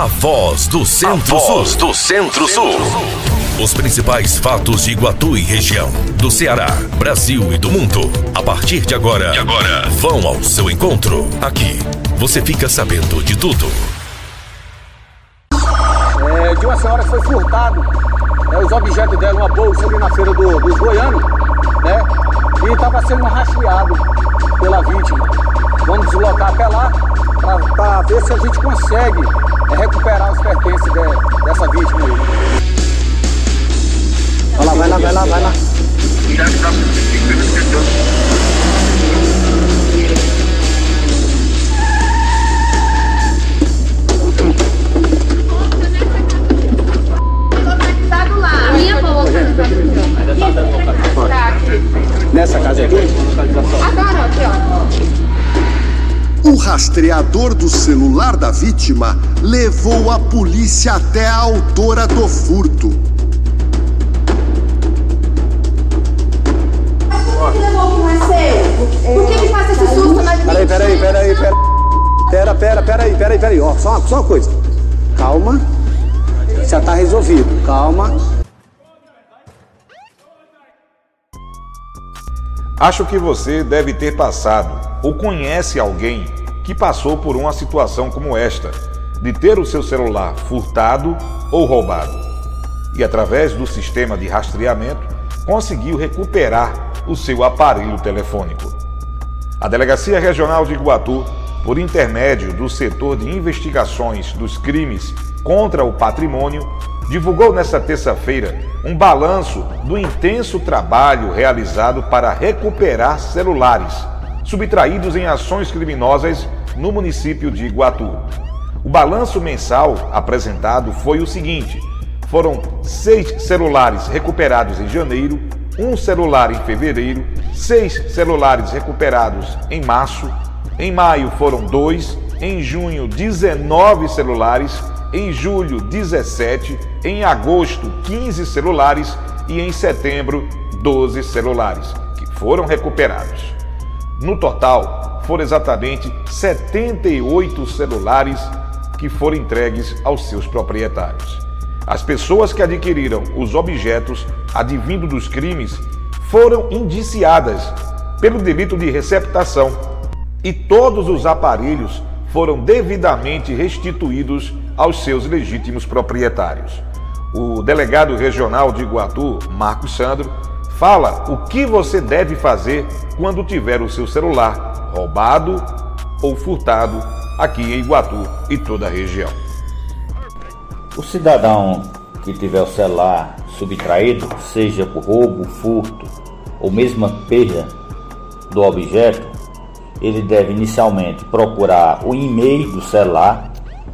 a voz do Centro-Sul. do Centro-Sul. Os principais fatos de Iguatu e região, do Ceará, Brasil e do mundo. A partir de agora, de agora, vão ao seu encontro. Aqui, você fica sabendo de tudo. É, de uma senhora que foi furtado é, os objetos dela, uma bolsa ali na feira do, dos Goianos, né? E estava sendo rastreado pela vítima. Vamos deslocar até lá para ver se a gente consegue é, recuperar os pertences de, dessa vítima aí. Vai lá, vai lá, vai lá, vai lá. Nessa casa aqui? Agora, aqui, ó. O rastreador do celular da vítima levou a polícia até a autora do furto. Por que, que faz esse susto nas Peraí, peraí, peraí, peraí. Pera, pera, peraí, peraí, peraí. Ó, só, só uma coisa. Calma. Já tá resolvido. Calma. Acho que você deve ter passado ou conhece alguém que passou por uma situação como esta, de ter o seu celular furtado ou roubado. E através do sistema de rastreamento, conseguiu recuperar o seu aparelho telefônico. A Delegacia Regional de Iguatu, por intermédio do setor de investigações dos crimes contra o patrimônio, divulgou nesta terça-feira um balanço do intenso trabalho realizado para recuperar celulares subtraídos em ações criminosas no município de Iguatu. O balanço mensal apresentado foi o seguinte: foram seis celulares recuperados em janeiro, um celular em fevereiro, seis celulares recuperados em março, em maio foram dois, em junho, 19 celulares em julho 17, em agosto 15 celulares e em setembro 12 celulares, que foram recuperados. No total, foram exatamente 78 celulares que foram entregues aos seus proprietários. As pessoas que adquiriram os objetos advindo dos crimes foram indiciadas pelo delito de receptação e todos os aparelhos foram devidamente restituídos aos seus legítimos proprietários. O delegado regional de Iguatu, Marcos Sandro, fala o que você deve fazer quando tiver o seu celular roubado ou furtado aqui em Iguatu e toda a região. O cidadão que tiver o celular subtraído, seja por roubo, furto ou mesmo perda do objeto, ele deve inicialmente procurar o e-mail do celular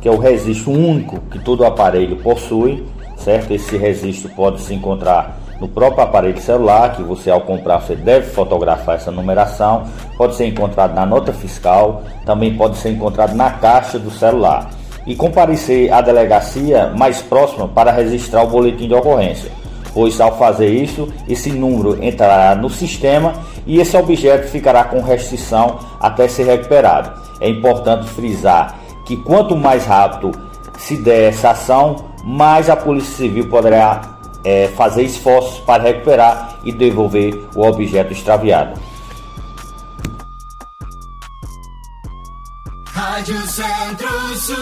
que é o registro único que todo aparelho possui, certo? Esse registro pode se encontrar no próprio aparelho celular, que você ao comprar você deve fotografar essa numeração, pode ser encontrado na nota fiscal, também pode ser encontrado na caixa do celular. E comparecer à delegacia mais próxima para registrar o boletim de ocorrência, pois ao fazer isso, esse número entrará no sistema e esse objeto ficará com restrição até ser recuperado. É importante frisar que quanto mais rápido se der essa ação, mais a Polícia Civil poderá é, fazer esforços para recuperar e devolver o objeto extraviado. Rádio Centro-Sul